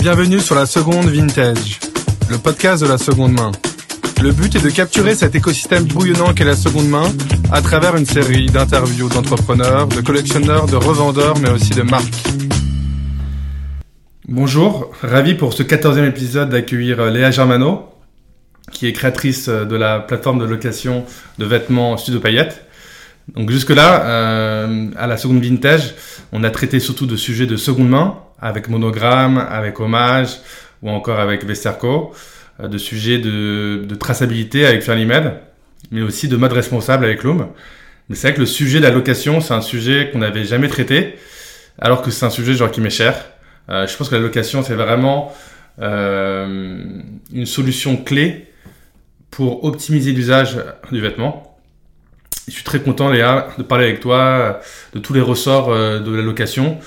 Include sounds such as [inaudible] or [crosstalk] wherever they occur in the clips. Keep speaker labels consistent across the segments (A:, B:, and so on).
A: Bienvenue sur la seconde vintage, le podcast de la seconde main. Le but est de capturer cet écosystème bouillonnant qu'est la seconde main à travers une série d'interviews d'entrepreneurs, de collectionneurs, de revendeurs, mais aussi de marques. Bonjour, ravi pour ce quatorzième épisode d'accueillir Léa Germano, qui est créatrice de la plateforme de location de vêtements Studio Payette. Donc jusque-là, euh, à la seconde vintage, on a traité surtout de sujets de seconde main, avec Monogramme, avec Hommage, ou encore avec Vesterco. Euh, de sujets de, traçabilité avec Fairlymed, mais aussi de mode responsable avec Loom. Mais c'est vrai que le sujet de la location, c'est un sujet qu'on n'avait jamais traité, alors que c'est un sujet genre qui m'est cher. Euh, je pense que la location, c'est vraiment euh, une solution clé pour optimiser l'usage du vêtement. Je suis très content, Léa, de parler avec toi de tous les ressorts de la location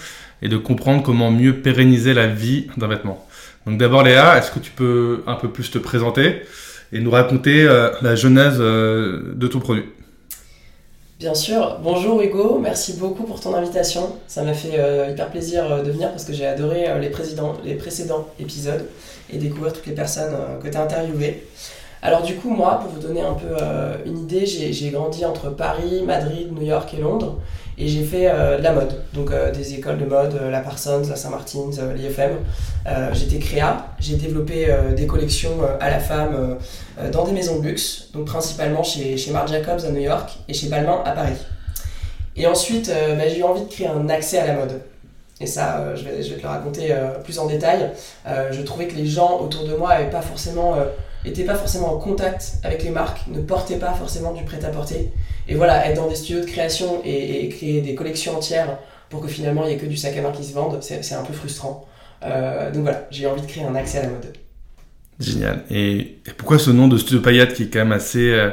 A: et de comprendre comment mieux pérenniser la vie d'un vêtement. Donc d'abord Léa, est-ce que tu peux un peu plus te présenter et nous raconter euh, la genèse euh, de ton produit?
B: Bien sûr. Bonjour Hugo, merci beaucoup pour ton invitation. Ça m'a fait euh, hyper plaisir de venir parce que j'ai adoré les, les précédents épisodes et découvrir toutes les personnes que tu as interviewées. Alors du coup, moi, pour vous donner un peu une idée, j'ai grandi entre Paris, Madrid, New York et Londres. Et j'ai fait euh, de la mode, donc euh, des écoles de mode, euh, la Parsons, la Saint-Martin's, l'IFM. J'étais créa, j'ai développé des collections à la femme dans des maisons de luxe, donc principalement chez, chez Marc Jacobs à New York et chez Balmain à Paris. Et ensuite, bah, j'ai eu envie de créer un accès à la mode. Et ça, je, vais, te le raconter plus en détail. je trouvais que les gens autour de moi n'étaient pas forcément en contact avec les marques, ne portaient pas forcément du prêt-à-porter. Et voilà, être dans des studios de création et, créer des collections entières pour que finalement il n'y ait que du sac à main qui se vende, c'est un peu frustrant. Euh, donc voilà, j'ai envie de créer un accès à la mode.
A: Génial. Et, pourquoi ce nom de Studio Paillettes qui est quand même assez, euh,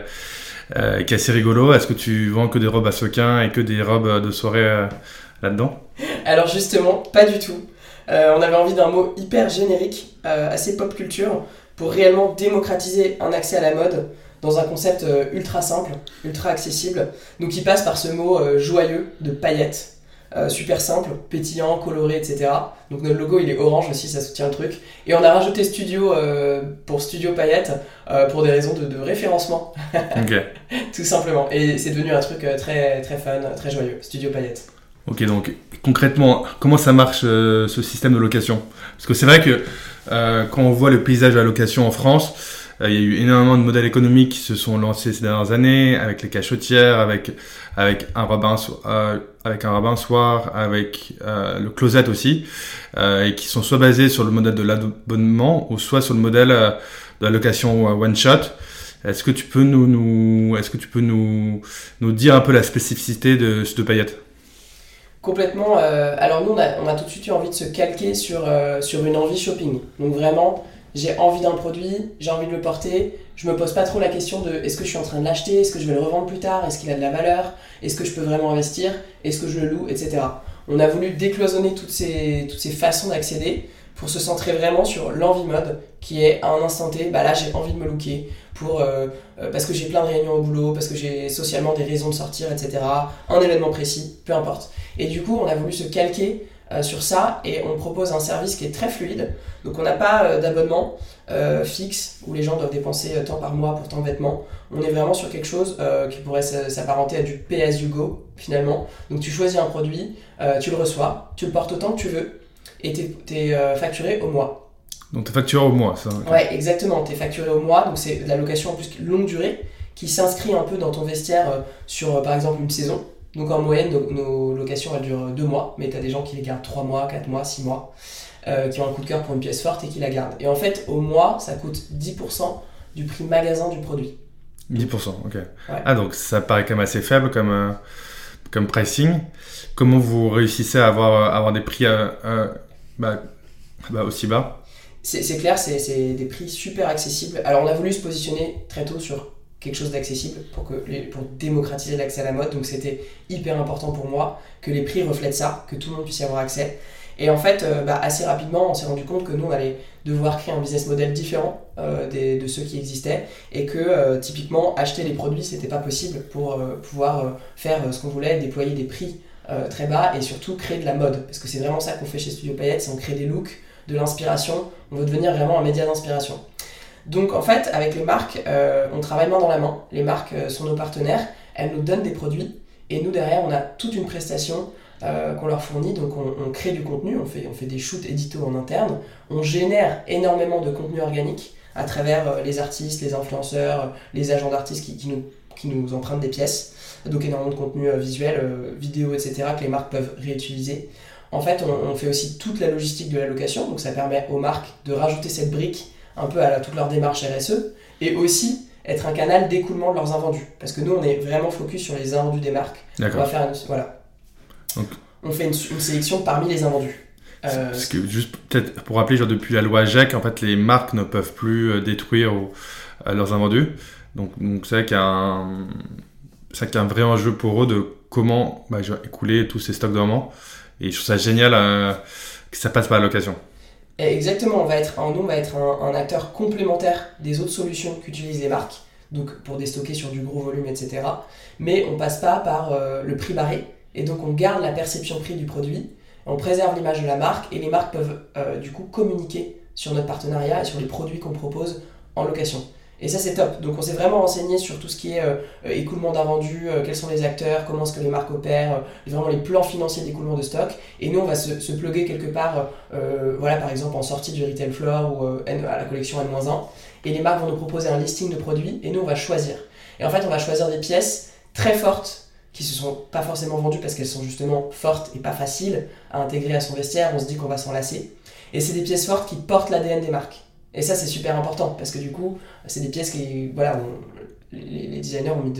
A: euh, qui est assez rigolo? Est-ce que tu vends que des robes à sequins et que des robes de soirée là-dedans?
B: Alors justement, pas du tout. on avait envie d'un mot hyper générique, assez pop culture, pour réellement démocratiser un accès à la mode dans un concept euh, ultra simple, ultra accessible, donc qui passe par ce mot euh, joyeux de paillettes. Euh, super simple, pétillant, coloré, etc. Donc notre logo il est orange aussi, ça soutient le truc. Et on a rajouté Studio pour Studio Paillettes pour des raisons de, référencement. [laughs] Tout simplement. Et c'est devenu un truc très, très fun, très joyeux, Studio Paillettes.
A: Ok, donc concrètement, comment ça marche ce système de location? Parce que c'est vrai que quand on voit le paysage de la location en France, il y a eu énormément de modèles économiques qui se sont lancés ces dernières années, avec les cachotières, avec, avec un Robin, euh, Soir, avec euh, le Closet aussi, euh, et qui sont soit basés sur le modèle de l'abonnement, ou soit sur le modèle de la location one shot. Est-ce que tu peux nous, est-ce que tu peux nous, nous dire un peu la spécificité de ce paillettes?
B: Complètement. alors nous, on a, on a, tout de suite eu envie de se calquer sur, sur une envie shopping. Donc vraiment, j'ai envie d'un produit, j'ai envie de le porter, je me pose pas trop la question de est-ce que je suis en train de l'acheter, est-ce que je vais le revendre plus tard, est-ce qu'il a de la valeur, est-ce que je peux vraiment investir, est-ce que je le loue, etc. On a voulu décloisonner toutes ces, toutes ces façons d'accéder pour se centrer vraiment sur l'envie mode qui est à un instant T, bah là j'ai envie de me looker pour, euh, euh, parce que j'ai plein de réunions au boulot, parce que j'ai socialement des raisons de sortir, etc. Un événement précis, peu importe. Et du coup on a voulu se calquer sur ça et on propose un service qui est très fluide. Donc on n'a pas euh, d'abonnement euh, fixe où les gens doivent dépenser tant par mois pour tant de vêtements. On est vraiment sur quelque chose qui pourrait s'apparenter à du pay as you go finalement. Donc tu choisis un produit, tu le reçois, tu le portes autant que tu veux et tu es, facturé au mois.
A: Donc tu es facturé au mois, ça
B: Ouais, exactement. Tu es facturé au mois, donc c'est de la location en plus longue durée qui s'inscrit un peu dans ton vestiaire sur par exemple une saison. Donc en moyenne, nos, locations elles durent deux mois, mais tu as des gens qui les gardent trois mois, quatre mois, six mois, euh, qui ont un coup de cœur pour une pièce forte et qui la gardent. Et en fait, au mois, ça coûte 10% du prix magasin du produit.
A: 10%, ok. Ah, donc ça paraît quand même assez faible comme, euh, comme pricing. Comment vous réussissez à avoir, avoir des prix euh, bah, bah, aussi bas?
B: C'est clair, c'est des prix super accessibles. Alors on a voulu se positionner très tôt sur quelque chose d'accessible pour, que pour démocratiser l'accès à la mode. Donc c'était hyper important pour moi que les prix reflètent ça, que tout le monde puisse y avoir accès. Et en fait, euh, bah, assez rapidement, on s'est rendu compte que nous, on allait devoir créer un business model différent euh, des, de ceux qui existaient et que euh, typiquement, acheter les produits, c'était pas possible pour pouvoir faire ce qu'on voulait, déployer des prix très bas et surtout créer de la mode. Parce que c'est vraiment ça qu'on fait chez Studio Payette, c'est on crée des looks de l'inspiration, on veut devenir vraiment un média d'inspiration. Donc en fait, avec les marques, euh, on travaille main dans la main. Les marques euh, sont nos partenaires, elles nous donnent des produits et nous derrière, on a toute une prestation euh, qu'on leur fournit. Donc on, crée du contenu, on fait, on fait des shoots édito en interne, on génère énormément de contenu organique à travers les artistes, les influenceurs, les agents d'artistes qui, nous, qui nous empruntent des pièces. Donc énormément de contenu visuel, vidéo, etc. que les marques peuvent réutiliser. En fait, on, on fait aussi toute la logistique de la location, donc ça permet aux marques de rajouter cette brique un peu à toute leur démarche RSE, et aussi être un canal d'écoulement de leurs invendus. Parce que nous, on est vraiment focus sur les invendus des marques. On va faire une, voilà. on fait une, sélection parmi les invendus.
A: Euh, parce que juste peut-être pour rappeler, genre depuis la loi GEC, en fait, les marques ne peuvent plus euh, détruire euh, leurs invendus. Donc, donc c'est vrai qu'il y a un, c'est un vrai enjeu pour eux de comment bah, écouler tous ces stocks de moments. Et je trouve ça génial que ça passe par la location.
B: Exactement, on va être, on va être un, acteur complémentaire des autres solutions qu'utilisent les marques, donc pour déstocker sur du gros volume, etc. Mais on passe pas par euh, le prix barré, et donc on garde la perception prix du produit, on préserve l'image de la marque, et les marques peuvent euh, du coup communiquer sur notre partenariat et sur les produits qu'on propose en location. Et ça, c'est top. Donc, on s'est vraiment renseigné sur tout ce qui est euh, écoulement d'invendus, euh, quels sont les acteurs, comment est-ce que les marques opèrent, euh, vraiment les plans financiers d'écoulement de stock. Et nous, on va se, se quelque part, voilà, par exemple, en sortie du retail floor ou à la collection N-1. Et les marques vont nous proposer un listing de produits et nous, on va choisir. Et en fait, on va choisir des pièces très fortes qui se sont pas forcément vendues parce qu'elles sont justement fortes et pas faciles à intégrer à son vestiaire. On se dit qu'on va s'en lasser. Et c'est des pièces fortes qui portent l'ADN des marques. Et ça, c'est super important parce que du coup, c'est des pièces qui, voilà, les, designers ont mis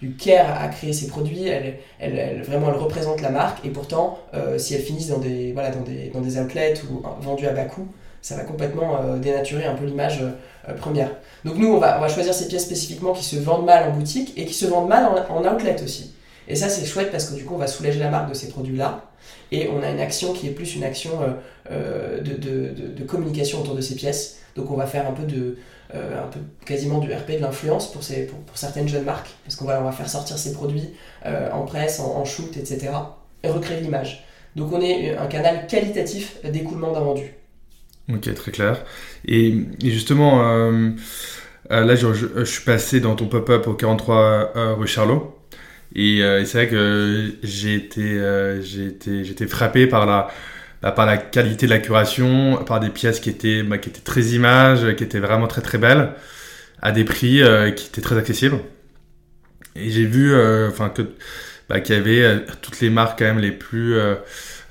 B: du care à créer ces produits. Elles, elles, vraiment, elles représentent la marque. Et pourtant, euh, si elles finissent dans des, voilà, dans des, dans des outlets ou vendues à bas coût, ça va complètement euh, dénaturer un peu l'image euh, première. Donc nous, on va, on va choisir ces pièces spécifiquement qui se vendent mal en boutique et qui se vendent mal en, outlet aussi. Et ça, c'est chouette parce que du coup, on va soulager la marque de ces produits-là. Et on a une action qui est plus une action de, de, communication autour de ces pièces. Donc on va faire un peu de, euh, un peu quasiment du RP de l'influence pour, certaines jeunes marques, parce qu'on va, faire sortir ces produits euh, en presse, en, shoot, etc. et recréer l'image. Donc on est un canal qualitatif d'écoulement d'un vendu.
A: Ok, très clair. Et, justement, euh, là je, suis passé dans ton pop-up au 43 rue Charlot. Et, c'est vrai que j'ai été frappé par la, bah, par la qualité de la curation, par des pièces qui étaient, bah, qui étaient très images, qui étaient vraiment très très belles, à des prix euh, qui étaient très accessibles. Et j'ai vu, euh, enfin que bah, qu'il y avait euh, toutes les marques quand même les plus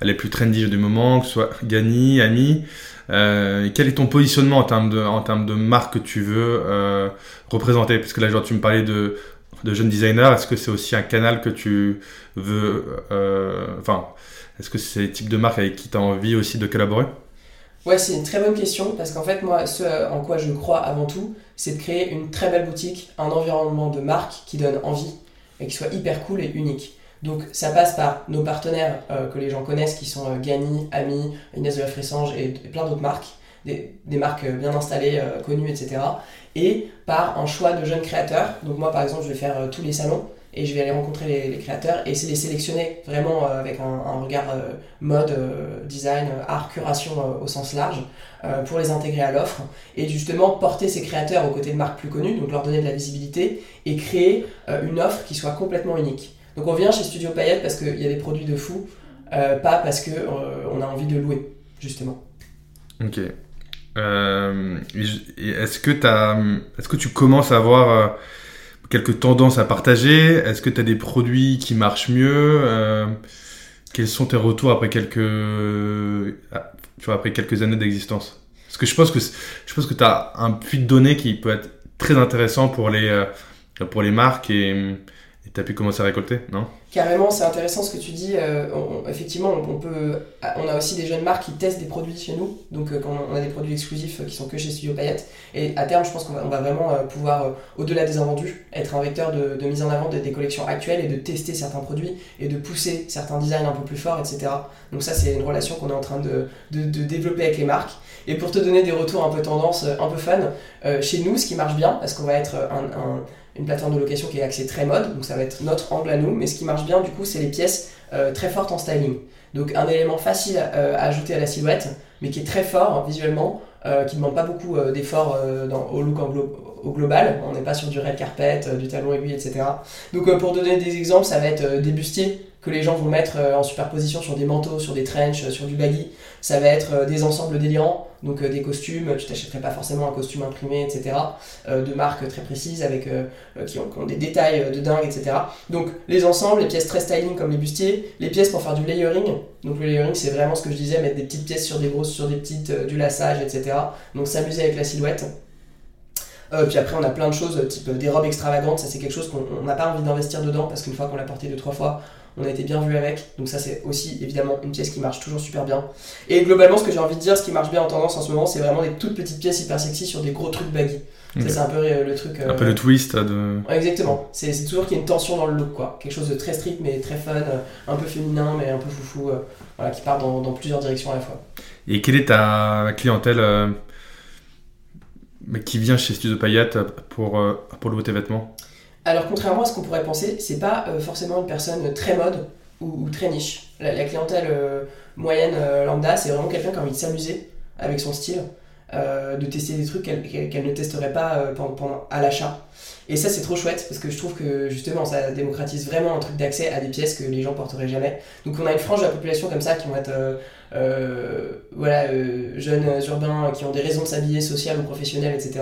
A: les plus trendy du moment, que ce soit Gani, Ami. quel est ton positionnement en termes de en termes de marque que tu veux représenter? Parce que là, genre, tu me parlais de de jeunes designers. Est-ce que c'est aussi un canal que tu veux, enfin est-ce que c'est le type de marque avec qui tu as envie aussi de collaborer?
B: Ouais, c'est une très bonne question parce qu'en fait, moi, ce en quoi je crois avant tout, c'est de créer une très belle boutique, un environnement de marque qui donne envie et qui soit hyper cool et unique. Donc, ça passe par nos partenaires euh, que les gens connaissent qui sont euh, Gani, Ami, Inès de la Fressange et, plein d'autres marques, des, marques euh, bien installées, connues, etc. Et par un choix de jeunes créateurs. Donc, moi, par exemple, je vais faire tous les salons et je vais aller rencontrer les, créateurs et essayer de les sélectionner vraiment euh, avec un, regard euh, mode, euh, design, art, curation au sens large pour les intégrer à l'offre et justement porter ces créateurs aux côtés de marques plus connues, donc leur donner de la visibilité et créer une offre qui soit complètement unique. Donc on vient chez Studio Payette parce qu'il y a des produits de fou, pas parce qu'on on a envie de louer, justement.
A: Ok. est-ce que, tu commences à voir quelques tendances à partager. Est-ce que tu as des produits qui marchent mieux euh, Quels sont tes retours après quelques, ah, tu vois, après quelques années d'existence? Parce que je pense que je pense que tu as un puits de données qui peut être très intéressant pour les euh, pour les marques et tu as pu commencer à récolter, non?
B: Carrément, c'est intéressant ce que tu dis. Euh, effectivement, on, peut, on a aussi des jeunes marques qui testent des produits chez nous. Donc, euh, quand on a des produits exclusifs qui sont que chez Studio Payette. Et à terme, je pense qu'on va, vraiment euh, pouvoir, au-delà des invendus, être un vecteur de, mise en avant des collections actuelles et de tester certains produits et de pousser certains designs un peu plus forts, etc. Donc, ça, c'est une relation qu'on est en train de, développer avec les marques. Et pour te donner des retours un peu tendance, un peu fun, chez nous, ce qui marche bien, parce qu'on va être un une plateforme de location qui est axée très mode, donc ça va être notre angle à nous, mais ce qui marche bien du coup, c'est les pièces euh, très fortes en styling. Donc un élément facile à ajouter à la silhouette, mais qui est très fort visuellement, qui ne demande pas beaucoup d'efforts au look au global. On n'est pas sur du red carpet, du talon aiguille, etc. Donc pour donner des exemples, ça va être des bustiers que les gens vont mettre euh, en superposition sur des manteaux, sur des trenches, sur du baggy. Ça va être euh, des ensembles délirants, donc euh, des costumes, tu t'achèterais pas forcément un costume imprimé, etc. de marques très précises avec qui ont, des détails de dingue, etc. Donc les ensembles, les pièces très styling comme les bustiers, les pièces pour faire du layering. Donc le layering, c'est vraiment ce que je disais, mettre des petites pièces sur des grosses, sur des petites, du lassage, etc. Donc s'amuser avec la silhouette. Puis après, on a plein de choses, type des robes extravagantes. Ça, c'est quelque chose qu'on n'a pas envie d'investir dedans parce qu'une fois qu'on l'a porté deux, trois fois, on a été bien vu avec. Donc ça c'est aussi évidemment une pièce qui marche toujours super bien. Et globalement ce que j'ai envie de dire, ce qui marche bien en tendance en ce moment, c'est vraiment des toutes petites pièces hyper sexy sur des gros trucs baggy. Ça c'est un peu euh, le truc...
A: Un peu le euh, twist de...
B: exactement. C'est toujours qu'il y a une tension dans le look quoi. Quelque chose de très strict mais très fun, euh, un peu féminin mais un peu foufou, voilà, qui part dans, plusieurs directions à la fois.
A: Et quelle est ta clientèle qui vient chez Studio Payette pour, pour le beauté vêtements
B: alors contrairement à ce qu'on pourrait penser, c'est pas euh, forcément une personne très mode ou, très niche. La, clientèle euh, moyenne euh, lambda, c'est vraiment quelqu'un qui a envie de s'amuser avec son style, de tester des trucs qu'elle ne testerait pas pendant, à l'achat. Et ça c'est trop chouette parce que je trouve que justement ça démocratise vraiment un truc d'accès à des pièces que les gens porteraient jamais. Donc on a une frange de la population comme ça qui vont être voilà, jeunes urbains qui ont des raisons de s'habiller sociales ou professionnelles, etc.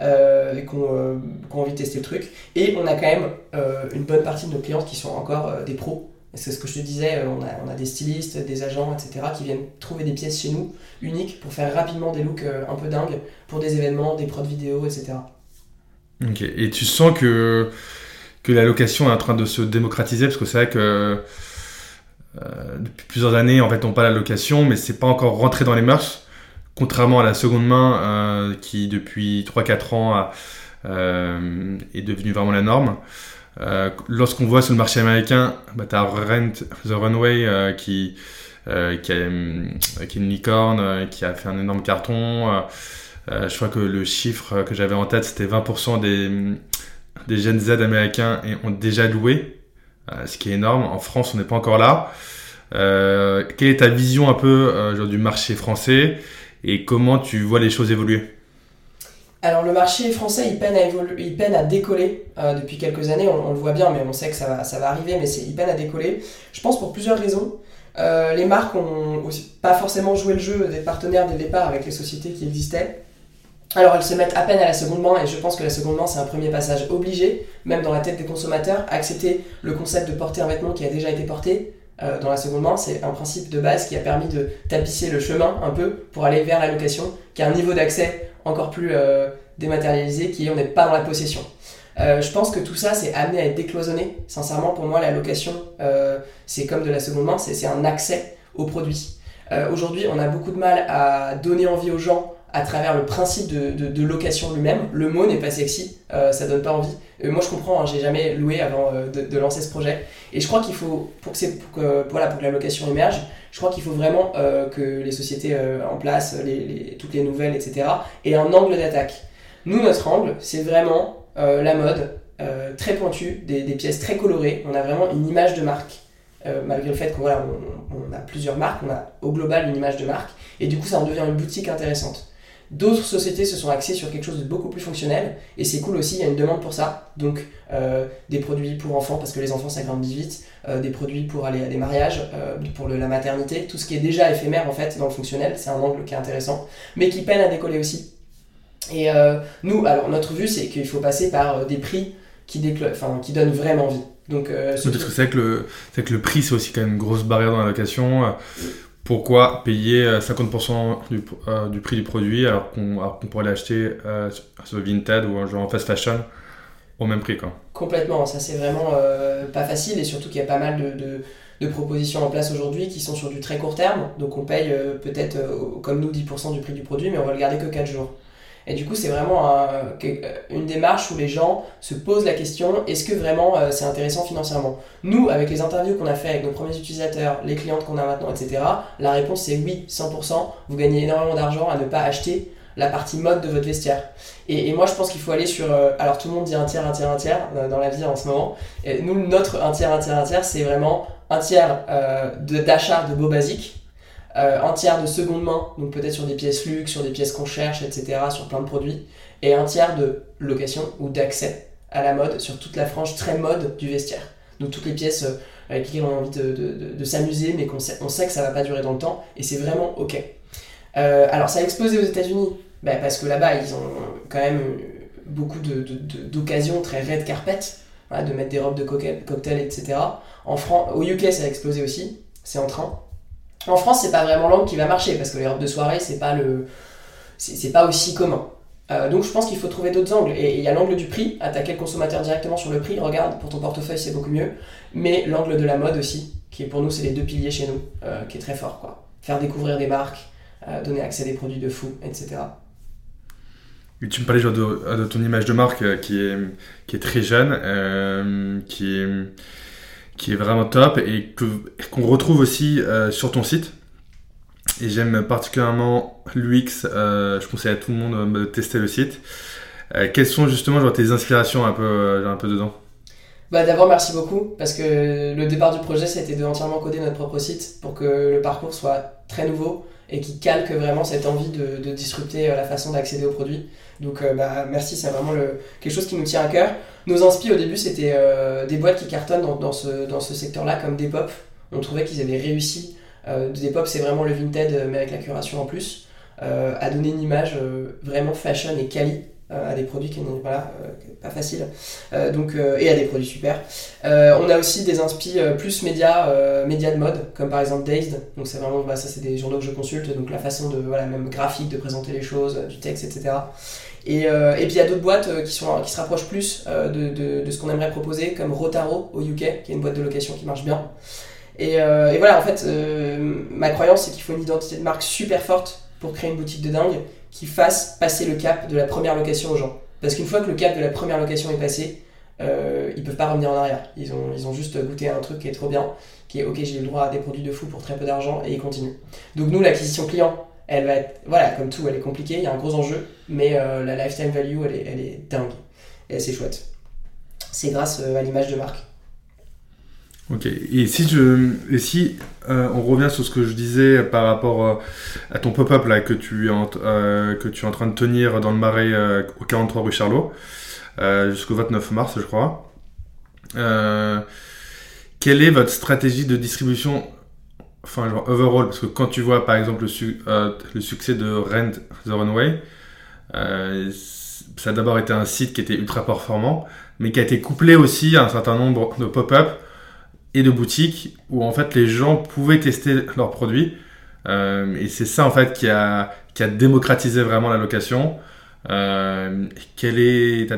B: Euh, et qui ont, envie de tester le truc. Et on a quand même euh, une bonne partie de nos clients qui sont encore euh, des pros. C'est ce que je te disais, on a, on a, des stylistes, des agents, etc., qui viennent trouver des pièces chez nous, uniques, pour faire rapidement des looks un peu dingues, pour des événements, des prods vidéo, etc.
A: Ok, et tu sens que, la location est en train de se démocratiser, parce que c'est vrai que depuis plusieurs années, en fait, on parle de la location, mais c'est pas encore rentré dans les mœurs contrairement à la seconde main euh, qui depuis 3-4 ans euh, est devenue vraiment la norme. Euh, lorsqu'on voit sur le marché américain, bah, tu as Rent the Runway qui, qui, a, qui est une licorne, qui a fait un énorme carton. je crois que le chiffre que j'avais en tête, c'était 20% des, des Gen Z américains ont déjà loué, ce qui est énorme. En France, on n'est pas encore là. quelle est ta vision un peu du marché français et comment tu vois les choses évoluer?
B: Alors le marché français, il peine à, décoller euh, depuis quelques années, on, le voit bien, mais on sait que ça va, ça va arriver, mais il peine à décoller. Je pense pour plusieurs raisons. Euh, les marques ont pas forcément joué le jeu des partenaires dès le départ avec les sociétés qui existaient. Alors elles se mettent à peine à la seconde main et je pense que la seconde main c'est un premier passage obligé, même dans la tête des consommateurs, à accepter le concept de porter un vêtement qui a déjà été porté, euh, dans la seconde main, c'est un principe de base qui a permis de tapisser le chemin un peu pour aller vers la location, qui a un niveau d'accès encore plus euh, dématérialisé, qui est on n'est pas dans la possession. Euh, je pense que tout ça, c'est amené à être décloisonné. Sincèrement, pour moi, la location, c'est comme de la seconde main, c'est un accès au produit. Aujourd'hui, on a beaucoup de mal à donner envie aux gens à travers le principe de, de, location lui-même. Le mot n'est pas sexy, euh, ça donne pas envie. Euh, moi je comprends, hein, j'ai jamais loué avant euh, de, lancer ce projet. Et je crois qu'il faut, pour que, pour, que, voilà, pour que la location émerge, je crois qu'il faut vraiment que les sociétés en place, toutes les nouvelles, etc., aient un angle d'attaque. Nous, notre angle, c'est vraiment la mode, très pointue, des, pièces très colorées. On a vraiment une image de marque. malgré le fait qu'on voilà, on, a plusieurs marques, on a au global une image de marque, et du coup ça en devient une boutique intéressante. D'autres sociétés se sont axées sur quelque chose de beaucoup plus fonctionnel et c'est cool aussi, il y a une demande pour ça. Donc euh, des produits pour enfants parce que les enfants s'agrandissent vite, euh, des produits pour aller à des mariages, euh, pour la maternité, tout ce qui est déjà éphémère en fait dans le fonctionnel, c'est un angle qui est intéressant, mais qui peine à décoller aussi. Et nous, alors notre vue c'est qu'il faut passer par des prix qui, qui donnent vraiment envie. Donc,
A: Parce que c'est que, le, que le prix c'est aussi quand même une grosse barrière dans la location pourquoi payer 50% euh, du, euh, du, prix du produit alors qu'on pourrait l'acheter euh, sur Vinted ou genre en fast fashion au même prix quoi.
B: Complètement, ça c'est vraiment pas facile et surtout qu'il y a pas mal de, de, de propositions en place aujourd'hui qui sont sur du très court terme, donc on paye peut-être comme nous 10% du prix du produit mais on va le garder que 4 jours. Et du coup, c'est vraiment une démarche où les gens se posent la question est-ce que vraiment euh, c'est intéressant financièrement? Nous, avec les interviews qu'on a fait avec nos premiers utilisateurs, les clientes qu'on a maintenant, etc., la réponse c'est oui, 100%. Vous gagnez énormément d'argent à ne pas acheter la partie mode de votre vestiaire. Et, moi, je pense qu'il faut aller sur. Euh, alors, tout le monde dit un tiers, un tiers, un tiers euh, dans la vie en ce moment. Nous, notre un tiers, un tiers, un tiers, c'est vraiment un tiers d'achat de, beaux basiques, un tiers de seconde main, donc peut-être sur des pièces luxe, sur des pièces qu'on cherche, etc., sur plein de produits, et un tiers de location ou d'accès à la mode sur toute la frange très mode du vestiaire. Donc toutes les pièces avec lesquelles on a envie de, s'amuser, mais qu'on sait, on sait que ça va pas durer dans le temps, et c'est vraiment ok. alors ça a explosé aux États-Unis, bah, parce que là-bas ils ont quand même beaucoup d'occasions très red carpet, de mettre des robes de cocktail, etc. En France, au UK, ça a explosé aussi, c'est en train. En France, c'est pas vraiment l'angle qui va marcher parce que les robes de soirée, c'est pas le, c'est pas aussi commun. Euh, donc je pense qu'il faut trouver d'autres angles. Et il y a l'angle du prix, attaquer le consommateur directement sur le prix, regarde, pour ton portefeuille c'est beaucoup mieux. Mais l'angle de la mode aussi, qui pour nous, c'est les deux piliers chez nous, euh, qui est très fort. Quoi. Faire découvrir des marques, euh, donner accès à des produits de fou, etc
A: tu me parlais genre de, ton image de marque qui est, très jeune, qui, est, qui est vraiment top et qu'on retrouve aussi euh, sur ton site. Et j'aime particulièrement l'UX. je conseille à tout le monde de tester le site. quelles sont justement tes inspirations un peu, un peu dedans?
B: Bah, D'abord, merci beaucoup parce que le départ du projet, c'était de entièrement coder notre propre site pour que le parcours soit très nouveau et qui calque vraiment cette envie de, de disrupter la façon d'accéder aux produits. Donc euh, bah, merci, c'est vraiment le, quelque chose qui nous tient à cœur. Nos inspi au début, c'était euh, des boîtes qui cartonnent dans, dans ce, dans ce secteur-là, comme Depop. On trouvait qu'ils avaient réussi. Euh, Depop, c'est vraiment le Vinted, mais avec la curation en plus, à donner une image vraiment fashion et quali euh, à des produits qui sont voilà, euh, pas faciles euh, donc, et à des produits super. on a aussi des inspi plus médias, médias de mode, comme par exemple Dazed. Donc c'est vraiment, bah, ça c'est des journaux que je consulte, donc la façon de, voilà, même graphique de présenter les choses, du texte, etc. Et, et puis il y a d'autres boîtes qui, sont, qui se rapprochent plus de, de, de ce qu'on aimerait proposer, comme Rotaro au UK, qui est une boîte de location qui marche bien. Et, et voilà, en fait, ma croyance c'est qu'il faut une identité de marque super forte pour créer une boutique de dingue qui fasse passer le cap de la première location aux gens. Parce qu'une fois que le cap de la première location est passé, euh, ils peuvent pas revenir en arrière. Ils ont, ils ont juste goûté un truc qui est trop bien, qui est ok, j'ai le droit à des produits de fou pour très peu d'argent et ils continuent. Donc nous, l'acquisition client, elle va être, voilà, comme tout, elle est compliquée, il y a un gros enjeu, mais euh, la lifetime value, elle est, elle est dingue et c'est chouette. C'est grâce euh, à l'image de marque.
A: Ok, et si, je, et si euh, on revient sur ce que je disais par rapport euh, à ton pop-up là que tu, es en, euh, que tu es en train de tenir dans le marais au 43 rue Charlot, jusqu'au 29 mars je crois, quelle est votre stratégie de distribution, enfin genre overall, parce que quand tu vois par exemple le, le succès de Rent the Runway, ça a d'abord été un site qui était ultra performant, mais qui a été couplé aussi à un certain nombre de pop-up et de boutiques où en fait les gens pouvaient tester leurs produits. Euh, et c'est ça en fait qui a, démocratisé vraiment la location. Euh, quelle est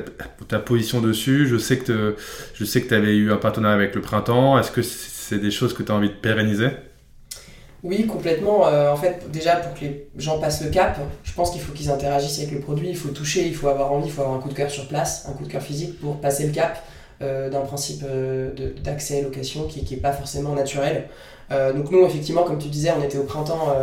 A: ta, position dessus? Je sais que je sais que tu avais eu un partenariat avec le printemps. Est-ce que c'est des choses que tu as envie de pérenniser?
B: Oui, complètement. Euh, en fait, déjà pour que les gens passent le cap, je pense qu'il faut qu'ils interagissent avec le produit. Il faut toucher, il faut avoir envie, il faut avoir un coup de cœur sur place, un coup de cœur physique pour passer le cap. Euh, d'un principe euh, d'accès à location qui n'est pas forcément naturel. Euh, donc nous, effectivement, comme tu disais, on était au printemps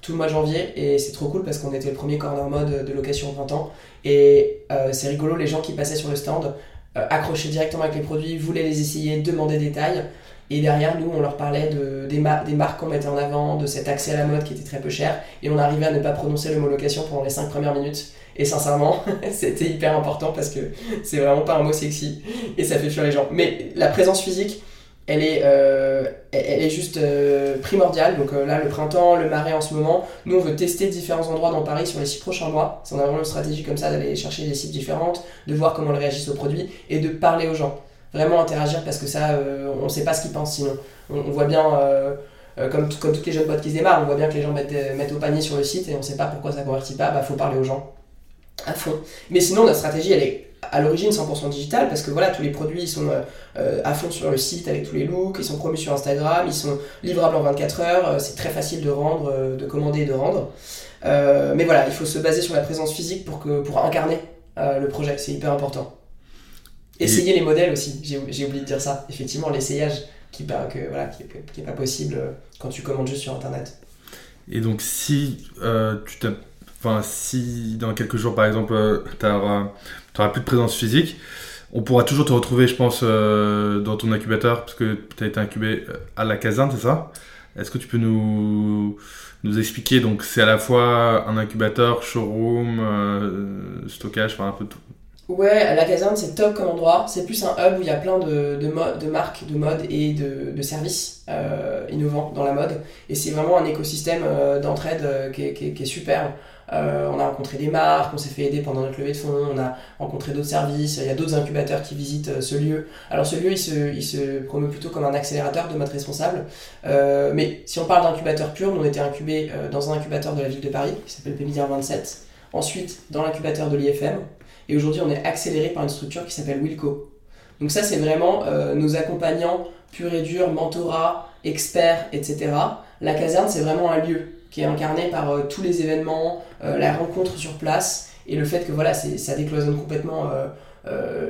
B: tout le mois de janvier et c'est trop cool parce qu'on était le premier corner mode de location au printemps. Et c'est rigolo les gens qui passaient sur le stand accrochaient directement avec les produits voulaient les essayer demandaient des tailles. Et derrière nous on leur parlait de, des, des marques qu'on mettait en avant de cet accès à la mode qui était très peu cher. Et on arrivait à ne pas prononcer le mot location pendant les 5 premières minutes et sincèrement, [laughs] c'était hyper important parce que c'est vraiment pas un mot sexy et ça fait fuir les gens. Mais la présence physique, elle est, euh, elle est juste euh, primordiale. Donc euh, là, le printemps, le marais en ce moment, nous on veut tester différents endroits dans Paris sur les six prochains mois. A vraiment une stratégie comme ça d'aller chercher des sites différentes, de voir comment ils réagissent aux produits et de parler aux gens. Vraiment interagir parce que ça, on sait pas ce qu'ils pensent sinon. On, voit bien. comme, comme toutes les jeunes boîtes qui se démarrent, on voit bien que les gens mettent, mettent au panier sur le site et on sait pas pourquoi ça convertit pas, bah faut parler aux gens à fond. Mais sinon, notre stratégie, elle est à l'origine 100% digitale parce que voilà, tous les produits ils sont euh, euh, à fond sur le site avec tous les looks, ils sont promus sur Instagram, ils sont livrables en 24 heures, euh, c'est très facile de rendre, de commander et de rendre. mais voilà, il faut se baser sur la présence physique pour, que, pour incarner le projet, c'est hyper important. Essayer les modèles aussi, j'ai oublié de dire ça. Effectivement, l'essayage qui n'est que, voilà, qui, qui est pas possible quand tu commandes juste sur Internet.
A: Et donc si tu t'as Enfin, si dans quelques jours, par exemple, tu n'auras plus de présence physique, On pourra toujours te retrouver, je pense, dans ton incubateur, parce que tu as été incubé à la caserne, c'est ça? Est-ce que tu peux nous, expliquer Donc, c'est à la fois un incubateur, showroom, stockage, enfin un peu tout?
B: Ouais, la caserne c'est top comme endroit. C'est plus un hub où il y a plein de, de, marques, de mode et de, services euh, innovants dans la mode. Et c'est vraiment un écosystème euh, d'entraide euh, qui, est, qui, qui, est super. Euh, on a rencontré des marques, on s'est fait aider pendant notre levée de fonds, on a rencontré d'autres services, il y a d'autres incubateurs qui visitent euh, ce lieu. Alors ce lieu, il se, il se promeut plutôt comme un accélérateur de mode responsable. Euh, mais si on parle d'incubateur pur, nous on était incubés dans un incubateur de la ville de Paris qui s'appelle Pémidière 27. Ensuite, dans l'incubateur de l'IFM, et aujourd'hui, on est accéléré par une structure qui s'appelle Wilco. Donc ça, c'est vraiment euh, nos accompagnants purs et durs, mentorat, experts, etc. La caserne, c'est vraiment un lieu qui est incarné par euh, tous les événements, euh, la rencontre sur place et le fait que voilà, ça décloisonne complètement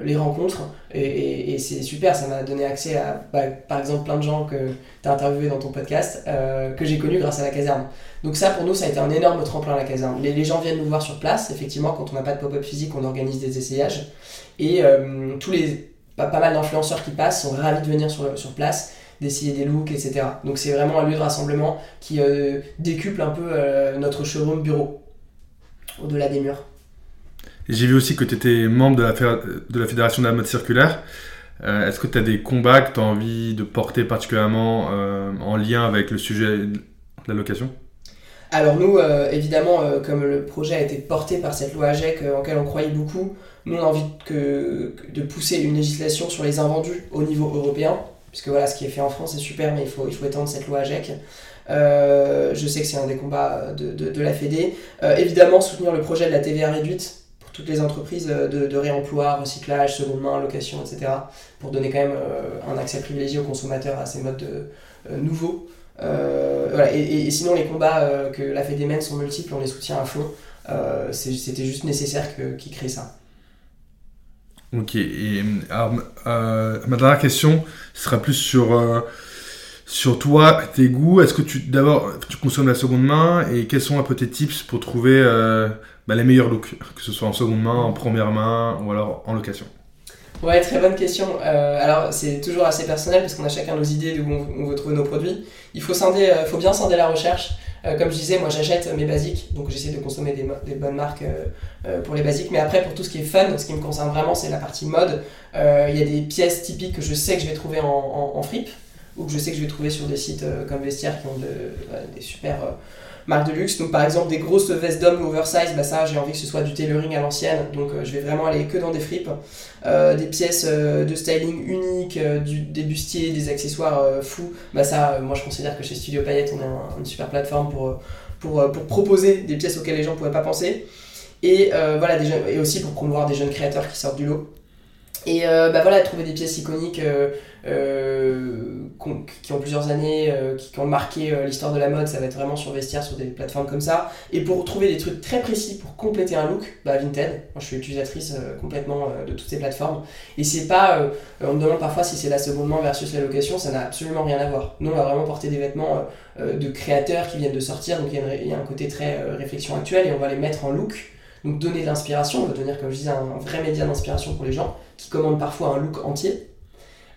B: les rencontres. Et, et, c'est super, ça m'a donné accès à, bah, par exemple, plein de gens que tu as interviewés dans ton podcast, que j'ai connus grâce à la caserne. Donc ça, pour nous, ça a été un énorme tremplin à la caserne. Les, gens viennent nous voir sur place. Effectivement, quand on n'a pas de pop-up physique, on organise des essayages. Et euh, tous les, pas, mal d'influenceurs qui passent sont ravis de venir sur, sur place, d'essayer des looks, etc. Donc c'est vraiment un lieu de rassemblement qui euh, décuple un peu euh, notre showroom bureau, au-delà des murs.
A: J'ai vu aussi que tu étais membre de la, de la Fédération de la mode circulaire. Est-ce que tu as des combats que tu as envie de porter particulièrement en lien avec le sujet de la location?
B: Alors nous, euh, évidemment, euh, comme le projet a été porté par cette loi AGEC euh, en laquelle on croyait beaucoup, nous on a envie que, de pousser une législation sur les invendus au niveau européen, puisque voilà, ce qui est fait en France est super, mais il faut, il faut étendre cette loi AGEC. je sais que c'est un des combats de, de, la Fédé. évidemment, soutenir le projet de la TVA réduite pour toutes les entreprises de, de réemploi, recyclage, seconde main, location, etc., pour donner quand même un accès privilégié aux consommateurs à ces modes nouveaux. Euh, voilà. et, sinon, les combats euh, que la Fédé mène sont multiples, on les soutient à fond. Euh, c'était juste nécessaire qu'ils créent ça.
A: Ok, et alors, ma dernière question sera plus sur, sur toi, tes goûts. Est-ce que tu d'abord tu consommes la seconde main et quels sont un peu tes tips pour trouver bah, les meilleurs looks, que ce soit en seconde main, en première main ou alors en location?
B: Ouais, très bonne question. Euh, alors, c'est toujours assez personnel parce qu'on a chacun nos idées d'où on, veut trouver nos produits. Il faut, scinder, euh, faut bien scinder la recherche. Euh, comme je disais, moi j'achète mes basiques, donc j'essaie de consommer des, bonnes marques pour les basiques. Mais après, pour tout ce qui est fun, ce qui me concerne vraiment, c'est la partie mode. Il y a des pièces typiques que je sais que je vais trouver en, fripe ou que je sais que je vais trouver sur des sites comme Vestiaire qui ont de, des super marque de luxe. Donc par exemple des grosses vestes d'homme oversize, bah ça j'ai envie que ce soit du tailoring à l'ancienne, donc euh, je vais vraiment aller que dans des fripes. Euh, des pièces euh, de styling uniques, des bustiers, des accessoires fous, bah ça moi je considère que chez Studio Payette on est une super plateforme pour, pour, proposer des pièces auxquelles les gens ne pourraient pas penser. Et, voilà, des et aussi pour promouvoir des jeunes créateurs qui sortent du lot. Et bah voilà, trouver des pièces iconiques euh, qui ont plusieurs années, euh, qui, ont marqué euh, l'histoire de la mode, ça va être vraiment sur vestiaire, sur des plateformes comme ça. Et pour trouver des trucs très précis pour compléter un look, bah Vinted, moi je suis utilisatrice complètement de toutes ces plateformes. Et c'est pas, on me demande parfois si c'est la seconde main versus la location, ça n'a absolument rien à voir. Nous on va vraiment porter des vêtements de créateurs qui viennent de sortir, donc il y, a un côté très réflexion actuelle et on va les mettre en look. Donc donner de l'inspiration, on va devenir comme je disais un vrai média d'inspiration pour les gens qui commandent parfois un look entier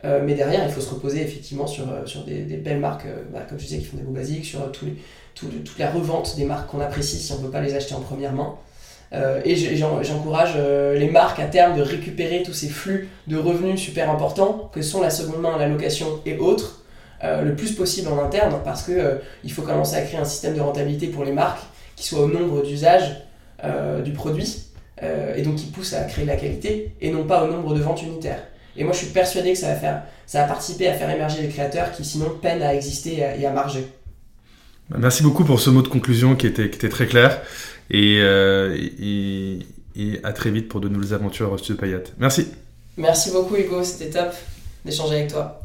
B: euh, mais derrière, il faut se reposer effectivement sur, euh, sur des, belles marques, euh, bah, comme je disais, qui font des beaux basiques, sur toute la revente des marques qu'on apprécie si on ne veut pas les acheter en première main. et j'encourage les marques à terme de récupérer tous ces flux de revenus super importants que sont la seconde main, la location et autres, le plus possible en interne, parce que il faut commencer à créer un système de rentabilité pour les marques qui soit au nombre d'usages du produit, et donc qui pousse à créer de la qualité, et non pas au nombre de ventes unitaires. Et moi, je suis persuadé que ça va, faire, ça va participer à faire émerger les créateurs qui sinon peinent à exister et à, marger.
A: Merci beaucoup pour ce mot de conclusion qui était, qui était très clair. Et, euh, et, et, à très vite pour de nouvelles aventures au Studio Payat. Merci.
B: Merci beaucoup Hugo, c'était top d'échanger avec toi.